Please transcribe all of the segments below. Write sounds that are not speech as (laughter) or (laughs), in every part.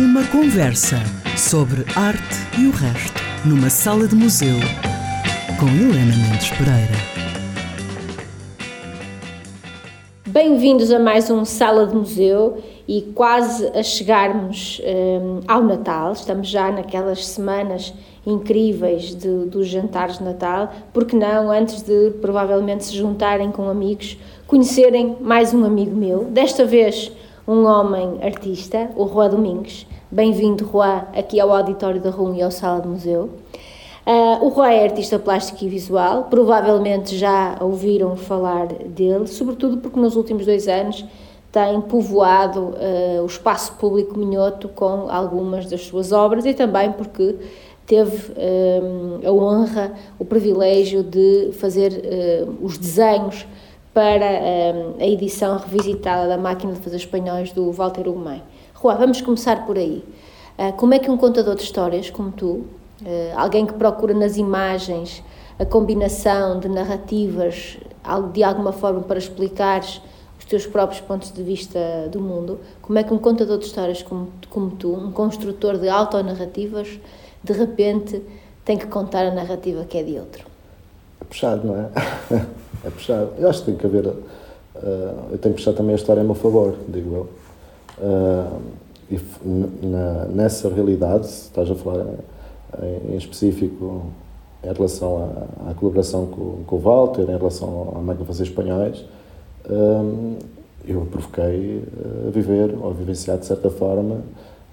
Uma conversa sobre arte e o resto, numa sala de museu, com Helena Mendes Pereira. Bem-vindos a mais um Sala de Museu e quase a chegarmos um, ao Natal. Estamos já naquelas semanas incríveis de, dos jantares de Natal, porque não, antes de provavelmente se juntarem com amigos, conhecerem mais um amigo meu, desta vez um homem artista, o Rua Domingues. Bem-vindo, Rua, aqui ao auditório da RUM e ao Sala de Museu. Uh, o Rua é artista plástico e visual, provavelmente já ouviram falar dele, sobretudo porque nos últimos dois anos tem povoado uh, o espaço público minhoto com algumas das suas obras e também porque teve uh, a honra, o privilégio de fazer uh, os desenhos para a edição revisitada da Máquina de Fazer Espanhóis do Walter Ugumem. Rua, vamos começar por aí. como é que um contador de histórias como tu, alguém que procura nas imagens a combinação de narrativas de alguma forma para explicares teus próprios pontos de vista do mundo, como é que um contador de histórias como, como tu, um construtor de autonarrativas, de repente tem que contar a narrativa que é de outro? É puxado, não é? (laughs) é puxado. Eu acho que tem que haver. Uh, eu tenho que puxar também a história a meu favor, digo eu. Uh, e na, nessa realidade, estás a falar em, em específico em relação à, à colaboração com, com, o Walter, em relação à máquina fazer espanhóis, eu provoquei eh, a viver, ou a vivenciar de certa forma,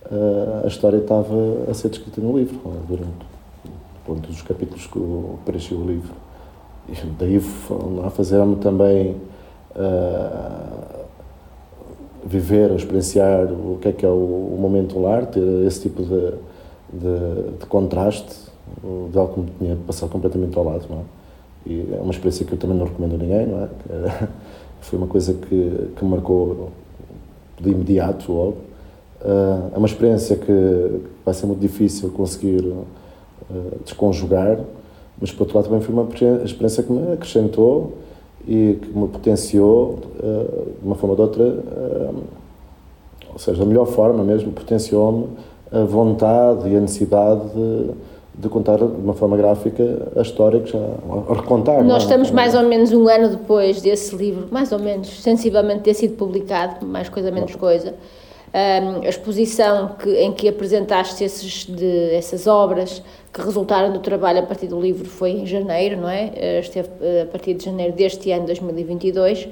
eh, a história estava a ser descrita no livro, durante dos capítulos que preenchi o livro. Daí fazer-me também uh, viver, experienciar o que é que é o, o momento lar, ter esse tipo de, de, de contraste, de algo que me tinha passado completamente ao lado, não é? E é uma experiência que eu também não recomendo a ninguém, não é? (laughs) foi uma coisa que, que me marcou de imediato logo. Uh, é uma experiência que vai ser muito difícil conseguir uh, desconjugar, mas por outro lado também foi uma experiência que me acrescentou e que me potenciou uh, de uma forma ou de outra, ou seja, da melhor forma mesmo, potenciou-me a vontade e a necessidade de de contar de uma forma gráfica a história que já a recontar. Nós não, é? estamos mais ou menos um ano depois desse livro, mais ou menos, sensivelmente ter sido publicado, mais coisa menos coisa. Um, a exposição que, em que apresentaste esses, de, essas obras que resultaram do trabalho a partir do livro foi em janeiro, não é? Uh, esteve uh, a partir de janeiro deste ano, 2022. Uh,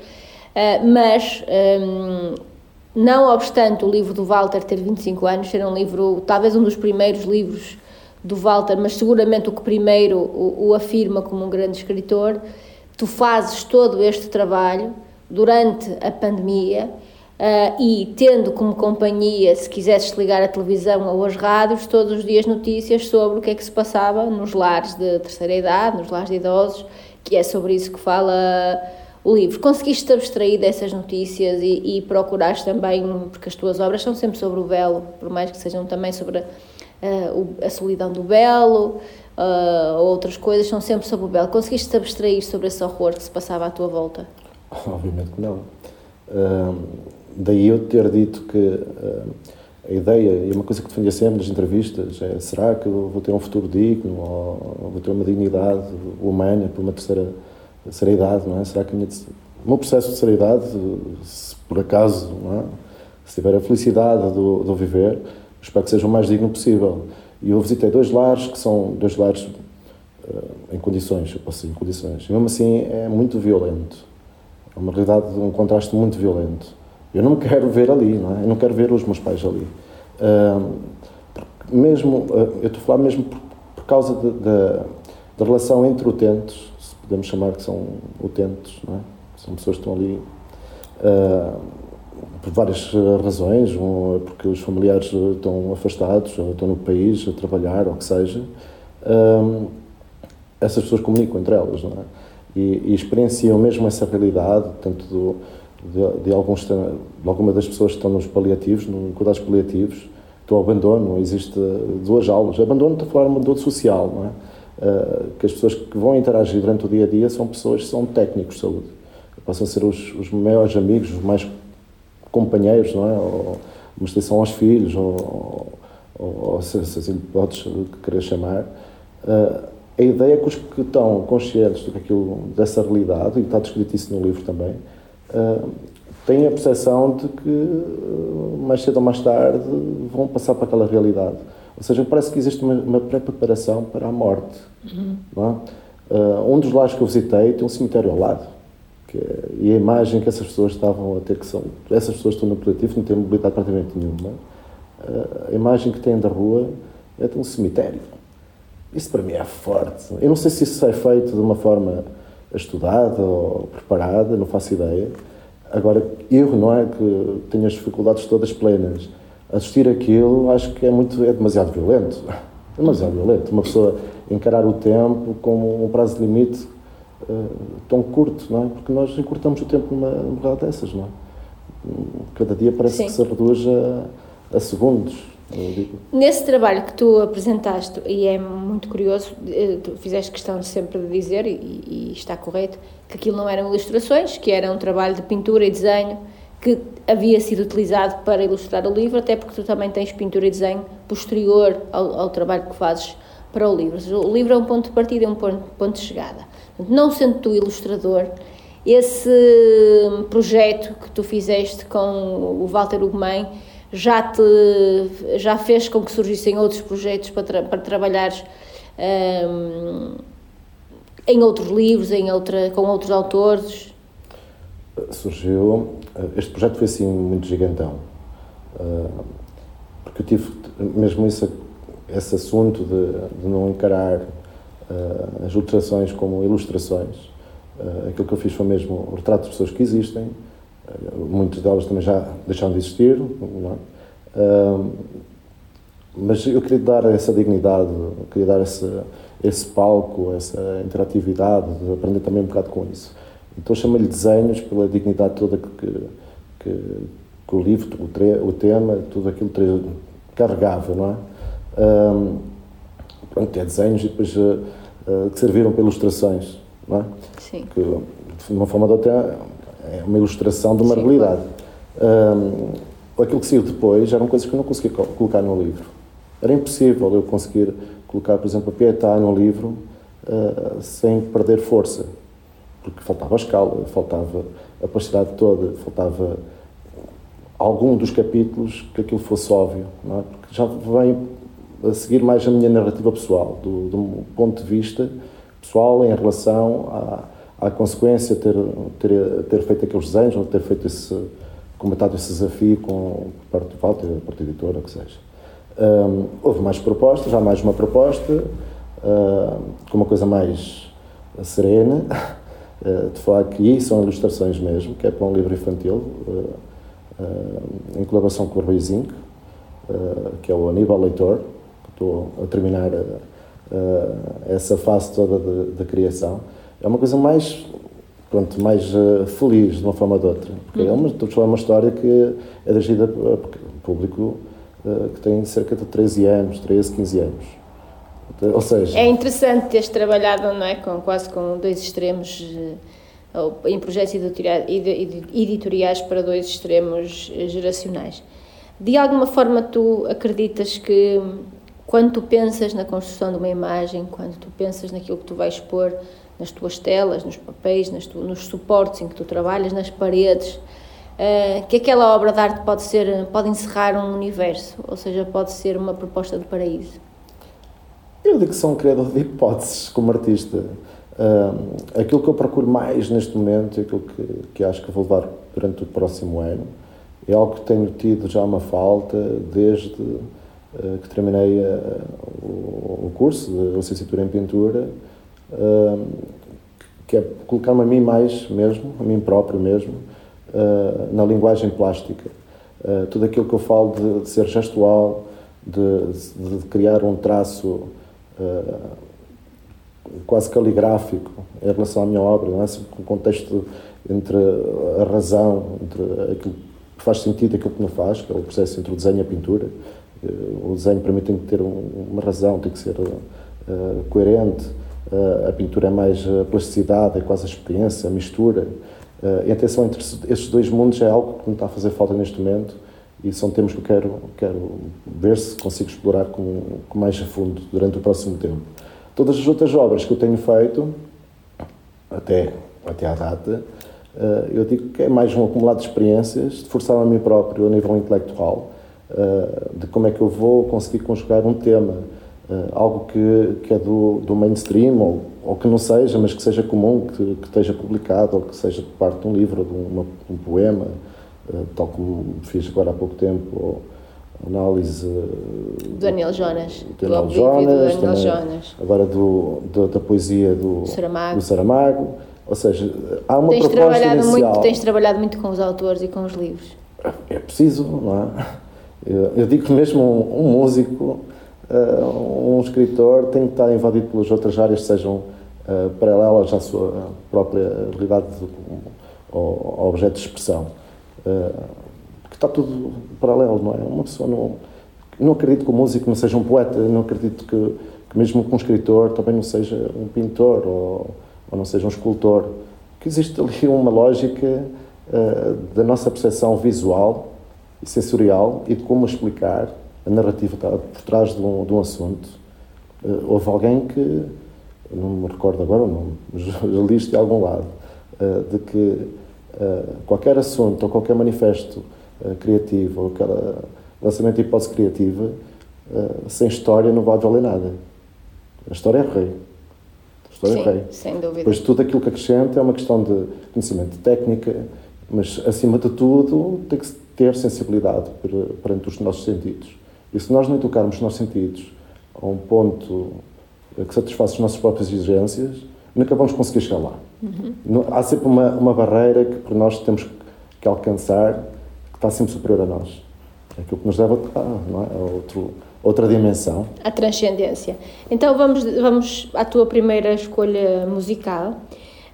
mas, um, não obstante o livro do Walter ter 25 anos, ser um livro, talvez um dos primeiros livros do Walter, mas seguramente o que primeiro o, o afirma como um grande escritor, tu fazes todo este trabalho durante a pandemia uh, e tendo como companhia, se quisesses ligar a televisão ou as rádios, todos os dias notícias sobre o que é que se passava nos lares de terceira idade, nos lares de idosos, que é sobre isso que fala o livro. Conseguiste abstrair dessas notícias e, e também, porque as tuas obras são sempre sobre o belo, por mais que sejam também sobre a uh, a solidão do belo, uh, outras coisas, são sempre sobre o belo. Conseguiste te abstrair sobre esse horror que se passava à tua volta? Obviamente que não. Daí eu ter dito que a ideia, e uma coisa que defendia sempre nas entrevistas, é será que eu vou ter um futuro digno, ou vou ter uma dignidade humana por uma terceira, idade, não é? Será que minha, o meu processo de terceira idade, se por acaso, não é? se tiver a felicidade do, do viver, espero que seja o mais digno possível. E eu visitei dois lares que são dois lares uh, em condições, eu posso dizer, em condições. E mesmo assim é muito violento. É uma realidade, um contraste muito violento. Eu não me quero ver ali, não é? Eu não quero ver os meus pais ali. Uh, mesmo, uh, eu estou a falar mesmo por, por causa da relação entre utentes, se podemos chamar que são utentes, não é? São pessoas que estão ali. Uh, por várias razões, um, porque os familiares estão afastados, estão no país a trabalhar, ou o que seja, essas pessoas comunicam entre elas, não é? E, e experienciam mesmo essa realidade, tanto do, de, de, alguns, de alguma das pessoas que estão nos paliativos, nos cuidados paliativos, do abandono, existe duas aulas. Abandono, de um abandono social, não é? Uh, que as pessoas que vão interagir durante o dia a dia são pessoas que são técnicos de saúde, passam a ser os, os maiores amigos, os mais companheiros, não é? Ou, uma extensão aos filhos, ou, ou, ou se assim podes querer chamar, uh, a ideia é que os que estão conscientes do que aquilo, dessa realidade, e está descrito isso no livro também, têm a percepção de que mais cedo ou mais tarde vão passar para aquela realidade. Ou seja, parece que existe uma, uma pré-preparação para a morte. Uhum. É? Uh, um dos lares que eu visitei tem um cemitério ao lado. É, e a imagem que essas pessoas estavam a ter, que são. Essas pessoas estão no coletivo, não têm mobilidade praticamente nenhuma. Uh, a imagem que têm da rua é de um cemitério. Isso para mim é forte. Eu não sei se isso é feito de uma forma estudada ou preparada, não faço ideia. Agora, erro não é que tenho as dificuldades todas plenas assistir aquilo acho que é muito é demasiado violento é demasiado violento uma pessoa encarar o tempo como um prazo de limite uh, tão curto não é porque nós encurtamos o tempo numa verdade dessas não é? cada dia parece Sim. que se reduz a, a segundos Nesse trabalho que tu apresentaste, e é muito curioso, eh, tu fizeste questão sempre de dizer, e, e está correto, que aquilo não eram ilustrações, que era um trabalho de pintura e desenho, que havia sido utilizado para ilustrar o livro, até porque tu também tens pintura e desenho posterior ao, ao trabalho que fazes para o livro. O livro é um ponto de partida, é um ponto, ponto de chegada. Não sendo tu ilustrador, esse projeto que tu fizeste com o Walter Ugumem já te já fez com que surgissem outros projetos para, tra para trabalhares um, em outros livros, em outra, com outros autores? surgiu. Eh, este projeto foi assim muito gigantão. Eh, porque eu tive mesmo esse, esse assunto de, de não encarar eh, as ilustrações como ilustrações. Aquilo que eu fiz foi mesmo o retrato de pessoas que existem, muitas delas também já deixaram de existir, é? mas eu queria dar essa dignidade, queria dar esse, esse palco, essa interatividade, aprender também um bocado com isso. Então chama-lhe desenhos pela dignidade toda que, que, que, o livro, o, tre, o, tema, tudo aquilo carregava, não é? Um, pronto, é desenhos e depois uh, uh, que serviram para ilustrações, não é? Sim. Que, de uma forma ou de outra, é uma ilustração de uma Sim, realidade. Um, aquilo que saiu depois eram coisas que eu não conseguia colocar no livro. Era impossível eu conseguir colocar, por exemplo, a Pietà no livro uh, sem perder força porque faltava a escala, faltava a pastoridade toda, faltava algum dos capítulos que aquilo fosse óbvio, não é? porque já vem a seguir mais a minha narrativa pessoal, do, do ponto de vista pessoal em relação à, à consequência ter, ter, ter feito aqueles desenhos, ou ter feito esse, comentado esse desafio com por parte do Walter, a parte editora, o que seja. Um, houve mais propostas, já mais uma proposta, uh, com uma coisa mais serena, (laughs) Eh, de falar que são ilustrações mesmo, que é para um livro infantil, eh, eh, em colaboração com o Rui Zinc, que é o Aníbal Leitor, que estou a terminar essa fase toda de criação. É uma coisa mais pronto, mais feliz de uma forma ou de outra. Porque uhum. é uma, estou a falar uma história que é dirigida a público que tem cerca de 13 anos, 13, 15 anos. Ou seja... É interessante teres trabalhado não é, com, quase com dois extremos, eh, em projetos editoriais para dois extremos eh, geracionais. De alguma forma tu acreditas que quando tu pensas na construção de uma imagem, quando tu pensas naquilo que tu vais expor nas tuas telas, nos papéis, tu, nos suportes em que tu trabalhas, nas paredes, uh, que aquela obra de arte pode ser, pode encerrar um universo, ou seja, pode ser uma proposta de paraíso. Eu digo que sou um criador de hipóteses como artista. Um, aquilo que eu procuro mais neste momento, aquilo que, que acho que vou levar durante o próximo ano, é algo que tenho tido já uma falta desde que terminei uh, o, curso de licenciatura em pintura, uh, que é colocar-me a mim mais mesmo, a mim próprio mesmo, na linguagem plástica. tudo aquilo que eu falo de, ser gestual, de, de, criar um traço quase caligráfico em relação à minha obra, não é? o contexto entre a razão, entre aquilo que faz sentido e aquilo que não faz, que é o processo entre o desenho e a pintura. O desenho para mim tem que ter um, uma razão, tem que ser uh, coerente. a pintura é mais a plasticidade, é quase a experiência, a mistura. e a tensão entre esses dois mundos é algo que me está a fazer falta neste momento e são temas que eu quero, quero ver se consigo explorar com, com mais a fundo durante o próximo tempo. Todas as outras obras que eu tenho feito, até, até à data, eh, eu digo que é mais um acumulado de experiências, de forçar a mim próprio a nível intelectual, eh, de como é que eu vou conseguir conjugar um tema, eh, algo que, que é do, do mainstream, ou, ou que não seja, mas que seja comum, que, que esteja publicado, ou que seja parte de um livro, de uma, um poema, eh, tal como fiz agora há pouco tempo, análise do Daniel Jonas, do Daniel Jonas, do Daniel Jonas. agora do, do, da poesia do Saramago. do Saramago. Ou seja, há uma tens proposta trabalhado inicial. muito Tens trabalhado muito com os autores e com os livros. É preciso, não é? Eu, digo que mesmo um, um músico, uh, um escritor, tem que estar invadido pelas outras áreas, sejam uh, paralelas à sua própria realidade ou objeto de expressão. Uh, porque está tudo paralelo, não é? Uma pessoa não. Não acredito que o músico não seja um poeta, não acredito que, que mesmo que um escritor também não seja um pintor ou, ou não seja um escultor. Que existe ali uma lógica uh, da nossa percepção visual sensorial e de como explicar a narrativa por trás de um, de um assunto. Uh, houve alguém que, não me recordo agora o nome, mas (laughs) li isto de algum lado, uh, de que qualquer assunto ou qualquer manifesto criativo ou aquele lançamento de hipótese criativa, sem história não vai valer nada. A história é rei. A história Sim, é rei. sem dúvida. Depois tudo aquilo que acrescenta é uma questão de conhecimento de técnica, mas acima de tudo tem que ter sensibilidade perante os nossos sentidos. E se nós não educarmos os nossos sentidos a um ponto que satisfaça as nossas próprias exigências, nunca vamos conseguir chegar lá. Uhum. Há sempre uma, uma barreira que por nós temos que alcançar, que está sempre superior a nós. É aquilo que nos leva a, não é? a outro, outra dimensão. A transcendência. Então vamos, vamos à tua primeira escolha musical.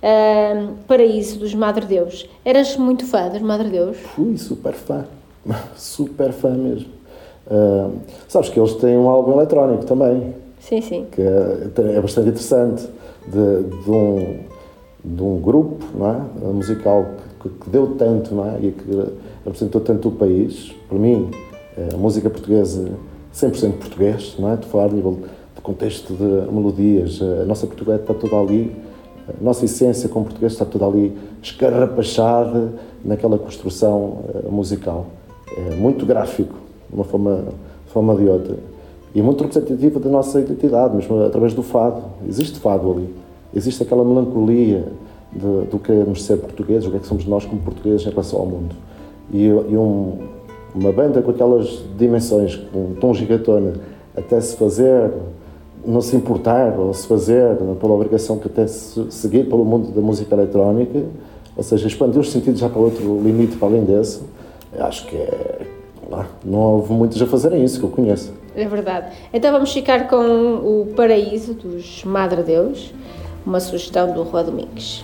Uh, Paraíso dos Madre Deus. Eras muito fã dos Madre Deus? Fui super fã, (laughs) super fã mesmo. Uh, sabes que eles têm um álbum eletrónico também. Sim, sim. Que é, é bastante interessante, de, de, um, de um grupo não é? musical que, que, deu tanto não é? e que representou tanto o país. Para mim, a música portuguesa, 100% português, não é? de falar a nível de contexto de melodias, a nossa portuguesa está toda ali a nossa essência como português está toda ali escarrapachada naquela construção uh, musical. É muito gráfico, de uma forma, forma de outra. E muito representativa da nossa identidade, mesmo através do fado. Existe fado ali. Existe aquela melancolia de, do que é ser portugueses, o que é que somos nós como portugueses em relação ao mundo. E, e um, uma banda com aquelas dimensões, com um tom gigantona, até se fazer não se importar ou se fazer pela obrigação que até se seguir pelo mundo da música eletrónica, ou seja, expandir os sentidos já para outro limite para além desse, acho que é, não houve muitos a fazerem isso que eu conheço. É verdade. Então vamos ficar com o Paraíso dos Madre Deus, uma sugestão do Rua Domingues.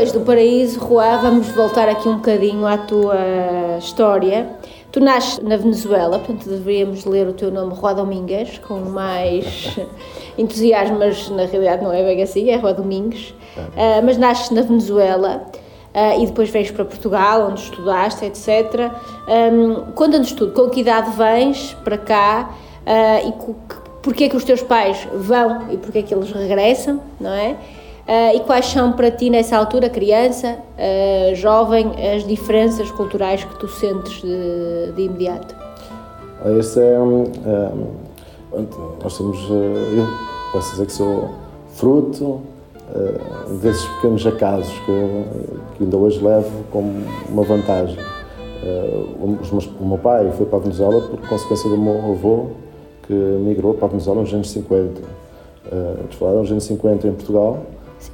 Depois do Paraíso, Juá, vamos voltar aqui um bocadinho à tua história. Tu nasces na Venezuela, portanto deveríamos ler o teu nome Juá Domingues com mais (laughs) entusiasmo, mas na realidade não é bem assim, é Juá Domingues. Uh, mas nasces na Venezuela. Uh, e depois vens para Portugal, onde estudaste, etc. Um, Conta-nos tudo, com que idade vens para cá uh, e porquê que os teus pais vão e porquê que eles regressam, não é? Uh, e quais são para ti, nessa altura, criança, jovem, as diferenças culturais que tu sentes de, de imediato? Esse é um, um, nós temos, eu posso dizer que sou fruto uh, desses pequenos acasos que, que, ainda hoje levo como uma vantagem. Uh, meus, o meu pai foi para a Venezuela por consequência do meu avô que migrou para a Venezuela nos anos 50. Uh, falar nos anos 50 em Portugal.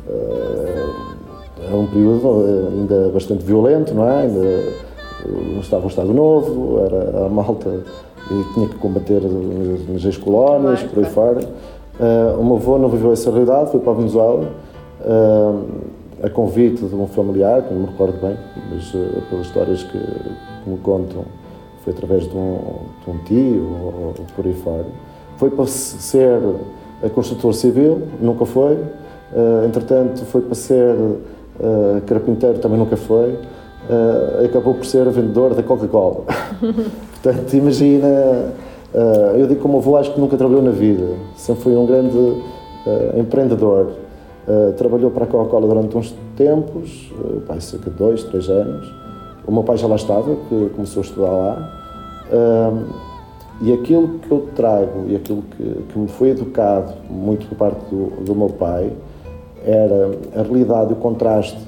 Uh, é um período ainda bastante violento, não é? Ainda estava um Estado Novo, era a malta e tinha que combater nas ex-colónias, por aí fora. Uh, o meu avô não viveu essa realidade, foi para a Venezuela a convite de um familiar, que não me recordo bem, mas uh, pelas histórias que, que, me contam, foi através de um, de um tio ou, ou, por aí fora. Foi para ser construtor civil, nunca foi. Uh, entretanto, foi para ser uh, carpinteiro, também nunca foi. Uh, acabou por ser vendedor da Coca-Cola. (laughs) Portanto, imagina. eu digo como avô, acho que nunca trabalhou na vida. Sempre foi um grande empreendedor. Trabalhou para a Coca-Cola durante uns tempos, pai, cerca de dois, três anos. O meu pai já lá estava, que começou a estudar lá. E aquilo que eu trago e aquilo que, que me foi educado muito por parte do, do meu pai era a realidade e o contraste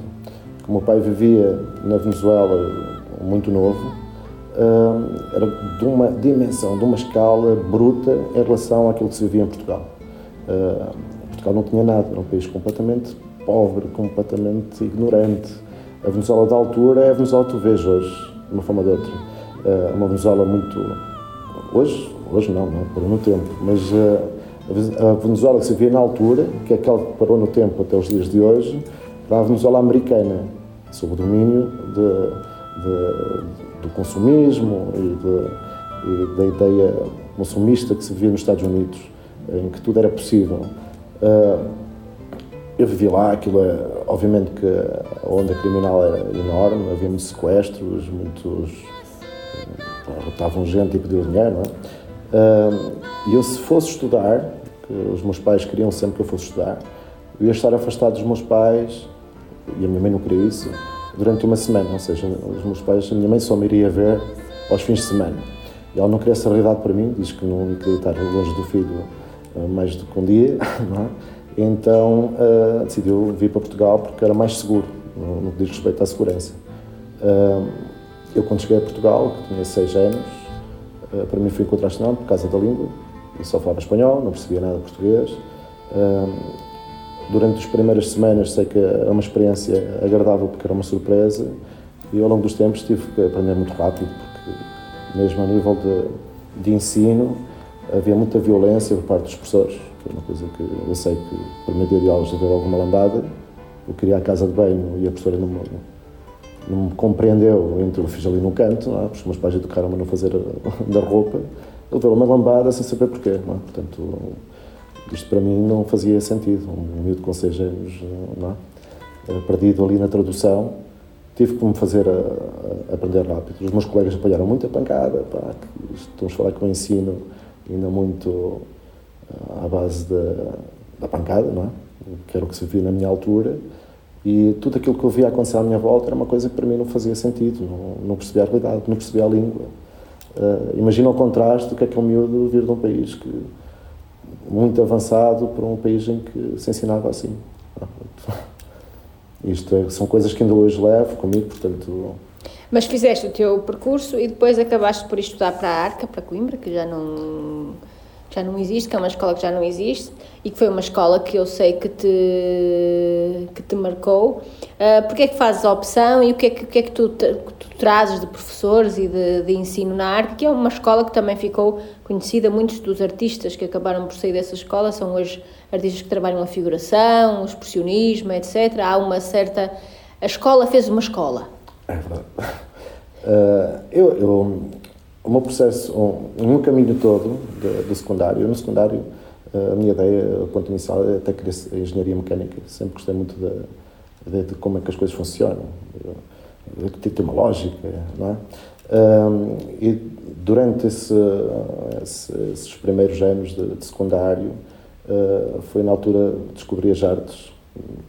que o meu pai vivia na Venezuela muito novo, era de uma dimensão, de uma escala bruta em relação àquilo que se vivia em Portugal. Portugal não tinha nada, era um país completamente pobre, completamente ignorante. A Venezuela da altura é a Venezuela que tu vês hoje, de uma forma ou de outra. É uma Venezuela muito. Hoje, hoje não, não parou no tempo, mas eh, a Venezuela que se via na altura, que é aquela que parou no tempo até os dias de hoje, era a Venezuela americana, sob o domínio de, de, do consumismo e, de, e da ideia consumista que se via nos Estados Unidos, em que tudo era possível. Uh, eu vivi lá, aquilo é, obviamente que a onda criminal era enorme, havia muitos sequestros, muitos. estavam gente e pediu dinheiro, não é? Uh, e eu, se fosse estudar, que os meus pais queriam sempre que eu fosse estudar, eu ia estar afastado dos meus pais, e a minha mãe não queria isso, durante uma semana, ou seja, os meus pais, a minha mãe só me iria ver aos fins de semana. E ela não queria essa realidade para mim, diz que não queria estar longe do filho eh, mais do que um dia, (laughs) não é? Então uh, decidiu vir para Portugal porque era mais seguro, no, que diz respeito à segurança. Uh, eu, quando cheguei a Portugal, que tinha seis anos, uh, para mim foi um contraste por causa da língua. Eu só falava espanhol, não percebia nada de português. durante as primeiras semanas sei que era uma experiência agradável porque era uma surpresa e ao longo dos tempos tive que aprender muito rápido porque mesmo a nível de, de ensino havia muita violência por parte dos professores, que é uma coisa que eu sei que, por meio de aulas, havia alguma lambada. Eu queria a casa de banho e a professora não me, não me compreendeu, então eu fiz ali num canto, é? porque os meus pais educaram-me a não fazer (laughs) da roupa. Ele deu uma lambada sem saber porquê, é? Portanto, isto para mim não fazia sentido. Um miúdo com seis anos, não é? perdido ali na tradução, tive que me fazer a, a aprender rápido. Os meus colegas apanharam muita pancada, pá, estamos a falar que o ensino ainda muito eh, à base da, da pancada, não é? Que era o que se via na minha altura. E tudo aquilo que eu via acontecer à minha volta era uma coisa que para mim não fazia sentido, não, não percebia a realidade, não percebia a língua. Uh, imagina o contraste do que é que é um miúdo vir de um país que, muito avançado para um país em que se ensinava assim. (laughs) Isto é, são coisas que ainda hoje levo comigo, portanto mas fizeste o teu percurso e depois acabaste por estudar para a Arca, para Coimbra, que já não já não existe, que é uma escola que já não existe e que foi uma escola que eu sei que te, que te marcou. Uh, Porquê é que fazes a opção e o que é que, o que, é que tu, tu trazes de professores e de, de ensino na Arca, que é uma escola que também ficou conhecida, muitos dos artistas que acabaram por sair dessa escola são hoje artistas que trabalham a figuração, o expressionismo, etc. Há uma certa... A escola fez uma escola. É verdade. Uh, (laughs) eu, eu, o meu processo, meu caminho todo do secundário, no secundário, uh, a minha ideia, o ponto inicial, é até querer engenharia mecânica. Sempre gostei muito a ideia de como é que as coisas funcionam, que tem uma lógica, não é? Um, e durante esse, esses primeiros anos de, de secundário, uh, foi na altura que descobri as artes,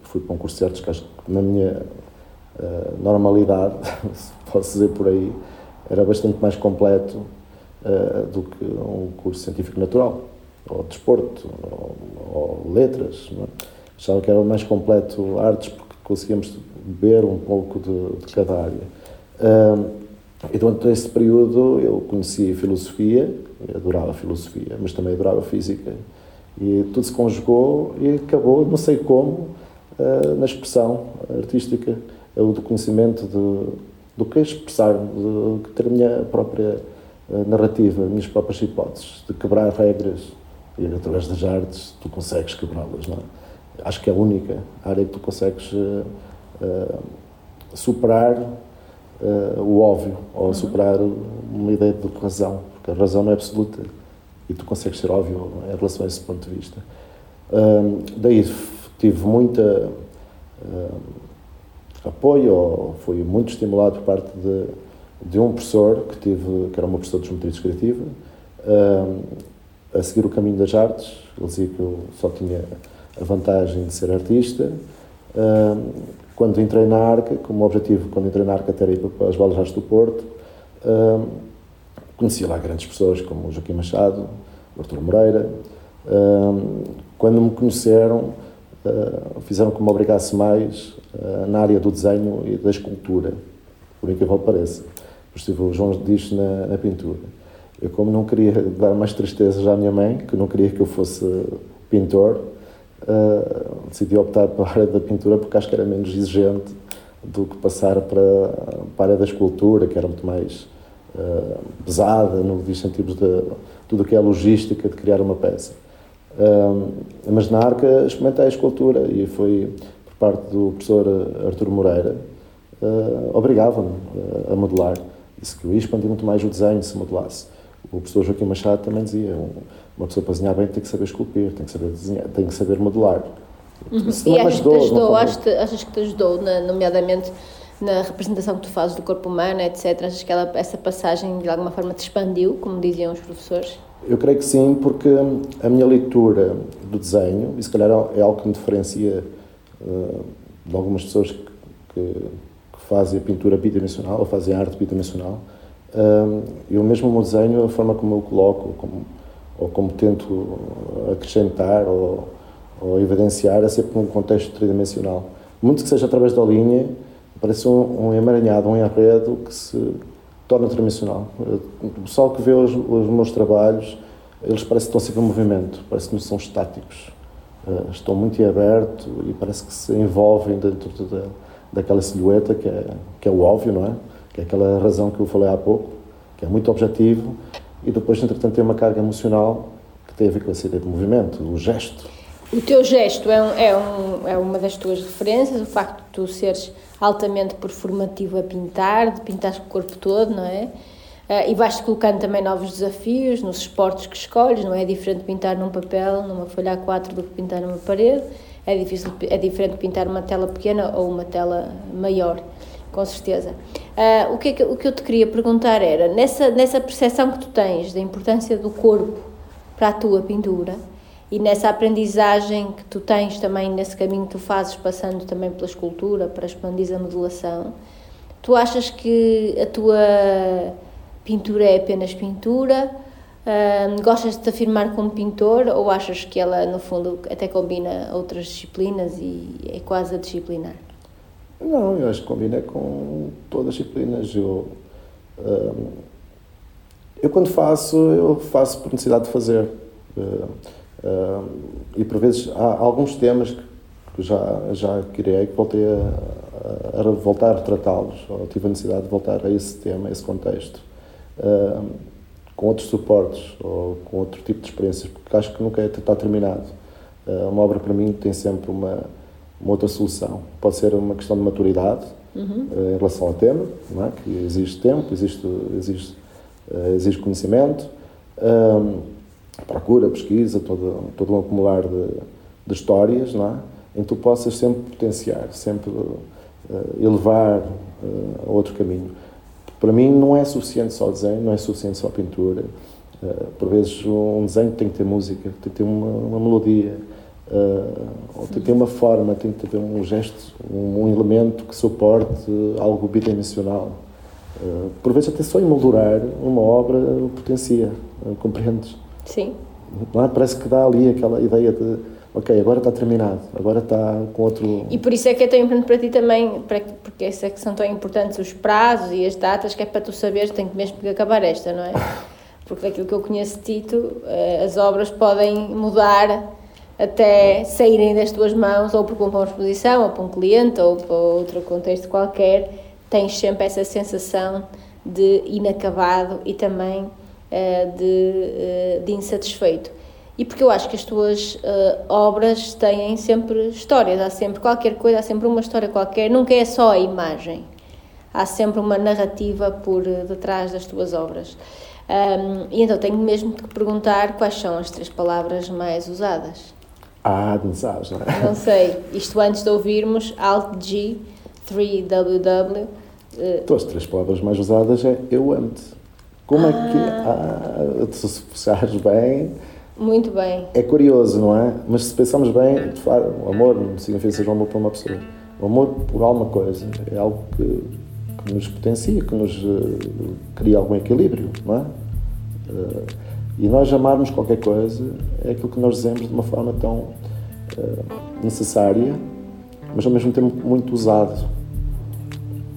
fui para um curso de artes que acho que na minha uh, normalidade, (laughs) se posso dizer por aí, era bastante mais completo uh, do que um curso científico natural, ou desporto, ou, ou letras. Não é? Achava que era mais completo artes porque conseguíamos beber um pouco de, de cada área. Uh, e durante esse período eu conheci filosofia, adorava filosofia, mas também adorava física. E tudo se conjugou e acabou, não sei como, uh, na expressão artística, o do conhecimento de, do que expressar, de ter a minha própria uh, narrativa, as minhas próprias hipóteses, de quebrar regras. E através das artes tu consegues quebrá-las, não é? Acho que é a única área que tu consegues uh, superar uh, o óbvio, ou uhum. superar uma ideia de razão, porque a razão não é absoluta e tu consegues ser óbvio em relação a esse ponto de vista. Daí tive muita apoio, ou fui muito estimulado por parte de, de um professor que tive, que era uma professor de geometria descritiva, a seguir o caminho das artes. Ele dizia que eu só tinha a vantagem de ser artista quando entrei na Arca, como objetivo, quando entrei na Arca, até ir para as Belas Artes do Porto, uh, conheci lá grandes pessoas como o Joaquim Machado, o Moreira. Quando me conheceram, fizeram que me obrigasse mais na área do desenho e da escultura, por incrível que pareça. Por isso, o João diz na, na pintura. Eu, como não queria dar mais tristezas à minha mãe, que não queria que eu fosse pintor, uh, decidi optar (laughs) pela área da pintura porque acho que era menos exigente do que passar para, para a área da escultura, que era muito mais uh, pesada, no que diz sentido de tudo o que é a logística de criar uma peça. Mas na Arca experimentei a escultura e foi por parte do professor Artur Moreira, uh, obrigava-me a modelar. Disse que eu ia expandir muito mais o desenho se modelasse. O professor Joaquim Machado também dizia, uma pessoa para desenhar bem tem que saber esculpir, tem que saber desenhar, tem que saber modelar. Uhum. E achas, ajudou, que te ajudou, achas, achas que te ajudou, na, nomeadamente na representação que tu fazes do corpo humano, etc. Achas que ela, essa passagem de alguma forma te expandiu, como diziam os professores? Eu creio que sim, porque a minha leitura do desenho, e se calhar é algo que me diferencia uh, de algumas pessoas que, que, fazem pintura bidimensional ou fazem arte bidimensional, uh, eu mesmo o desenho, a forma como eu coloco, como ou como tento acrescentar ou, ou evidenciar, é sempre num contexto tridimensional. Muito que seja através da linha, parece um, um emaranhado, um enredo que se torna tridimensional. O pessoal que vê os, os meus trabalhos, eles parecem que estão sempre em movimento, parece que não são estáticos. Uh, estão muito em aberto e parece que se envolvem dentro de, daquela silhueta que é, que é o óbvio, não é? Que é aquela razão que eu falei há pouco, que é muito objetivo e depois, entretanto, tem uma carga emocional que tem a ver com essa ideia de movimento, o gesto. O teu gesto é, um, é, um, é uma das tuas referências, o facto de tu seres altamente performativo a pintar, de pintar o corpo todo, não é? Uh, e vais-te colocando também novos desafios nos esportes que escolhes, não é? É diferente pintar num papel, numa folha A4 do que pintar numa parede, é, difícil, é diferente pintar uma tela pequena ou uma tela maior com certeza. Uh, o, que, é que o que eu te queria perguntar era, nessa, nessa percepção que tu tens da importância do corpo para a tua pintura e nessa aprendizagem que tu tens também nesse caminho que tu fazes, passando também pela escultura, para expandir a modelação, tu achas que a tua pintura é apenas pintura? Gostas de te afirmar como pintor ou achas que ela, no fundo, até combina outras disciplinas e é quase a disciplinar? Não, eu acho que combina com todas as disciplinas. Eu, eu quando faço, eu faço por necessidade de fazer. Uh, e por vezes há alguns temas que já, já criei que voltei a, a, a voltar a retratá-los, ou tive a necessidade de voltar a esse tema, a esse contexto, uh, com outros suportes ou com outro tipo de experiências, porque acho que nunca é, está terminado. uma obra para mim tem sempre uma uma outra solução. Pode ser uma questão de maturidade uhum. uh, em relação ao tema, não é? que existe tempo, existe, existe, uh, existe conhecimento, um, procura, pesquisa, todo, todo um acumular de, de histórias, não é? em que tu possas sempre potenciar, sempre uh, elevar uh, a outro caminho. Para mim não é suficiente só desenho, não é suficiente só pintura. Uh, por vezes um desenho tem que ter música, tem que ter uma, uma melodia, ou tem que ter uma forma, tem que ter um gesto, um, um elemento que suporte algo bidimensional. por vezes até só emoldurar uma obra potencia, compreendes? Sim. É? Parece que dá ali aquela ideia de ok, agora está terminado, agora está com outro. E por isso é que é tão importante para ti também, porque isso é que são tão importantes os prazos e as datas, que é para tu saberes, tem que mesmo que acabar esta, não é? (laughs) Porque daquilo que eu conheço de Tito, eh, as obras podem mudar até saírem das tuas mãos, ou porque vão para uma exposição, ou para um cliente, ou para outro contexto qualquer, tens sempre essa sensação de inacabado e também de, uh, de insatisfeito e porque eu acho que as tuas uh, obras têm sempre histórias, há sempre qualquer coisa, há sempre uma história qualquer, nunca é só a imagem, há sempre uma narrativa por detrás das tuas obras. Um, e então tenho mesmo de perguntar quais são as três palavras mais usadas. Ah, não sabes, não é? Não sei, isto antes de ouvirmos Alt G, 3WW. Uh, então, as três palavras mais usadas é eu amo-te. Como ah. é que. Ah, se puxares bem muito bem. É curioso, não é? Mas se pensarmos bem, o amor não significa seja o amor por uma pessoa. O amor por alguma coisa é algo que, que nos potencia, que nos uh, cria algum equilíbrio, não é? Uh, e nós amarmos qualquer coisa é aquilo que nós dizemos de uma forma tão uh, necessária, mas ao mesmo tempo muito usado.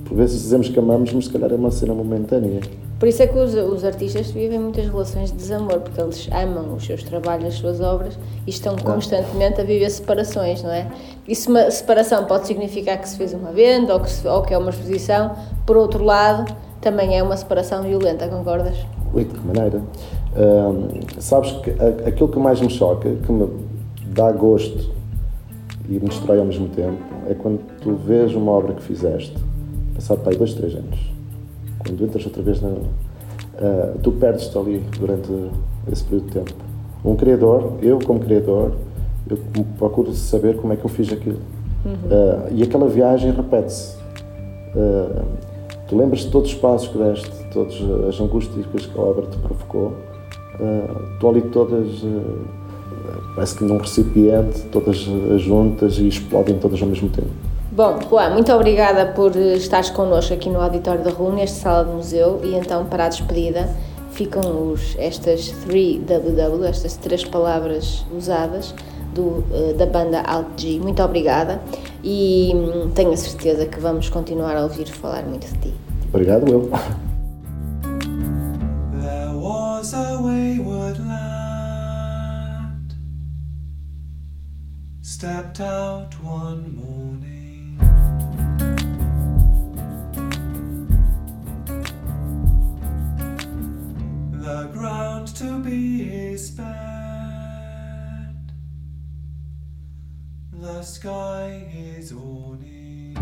Por vezes dizemos que amamos, mas se calhar é uma cena momentânea. Por isso é que os, os, artistas vivem muitas relações de desamor, porque eles amam os seus trabalhos, as suas obras e estão constantemente a viver separações, não é? Isso, uma separação pode significar que se fez uma venda ou que, se, ou que é uma exposição, por outro lado, também é uma separação violenta, concordas? Ui, de que maneira? sabes que aquilo que mais me choca, que me dá gosto e me destrói ao mesmo tempo, é quando tu vês uma obra que fizeste, passado para aí dois, três anos quando entras outra vez na. Uh, tu perdes-te ali durante esse período de tempo. Um criador, eu como criador, eu procuro saber como é que eu fiz aquilo. Uhum. Uh, e aquela viagem repete-se. Uh, tu lembras de todos os passos que deste, todas as angústias que a obra te provocou. Uh, estão ali todas, parece que num recipiente, todas juntas e explodem todas ao mesmo tempo. Bom, Juan, muito obrigada por estares connosco aqui no auditório da RUM, nesta sala de museu, e então para a despedida ficam os, estas 3WW, estas três palavras usadas do, eh, da banda Alt G. Muito obrigada e hum, tenho a certeza que vamos continuar a ouvir falar muito de ti. Obrigado, eu. There was a wayward lad stepped out one morning the ground to be his bed, the sky his awning.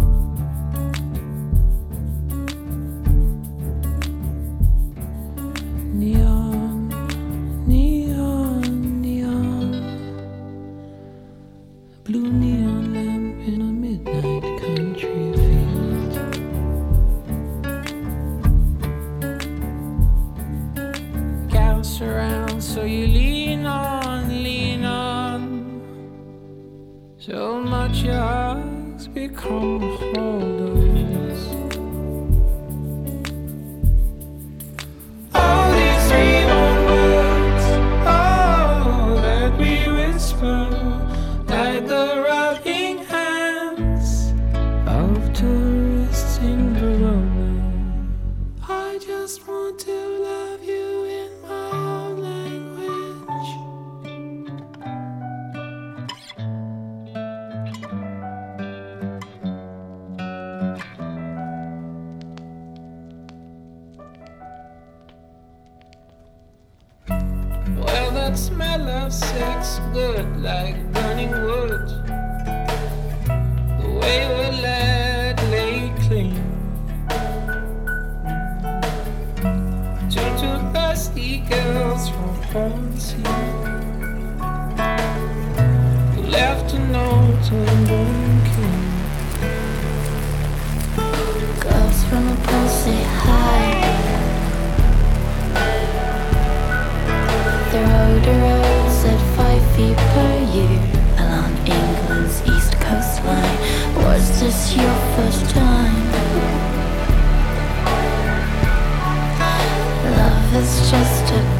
That smell of sex good like burning wood. The wayward lad lay clean. Two two thirsty girls from who left a note Someone along England's east coastline. Was this your first time? Love is just a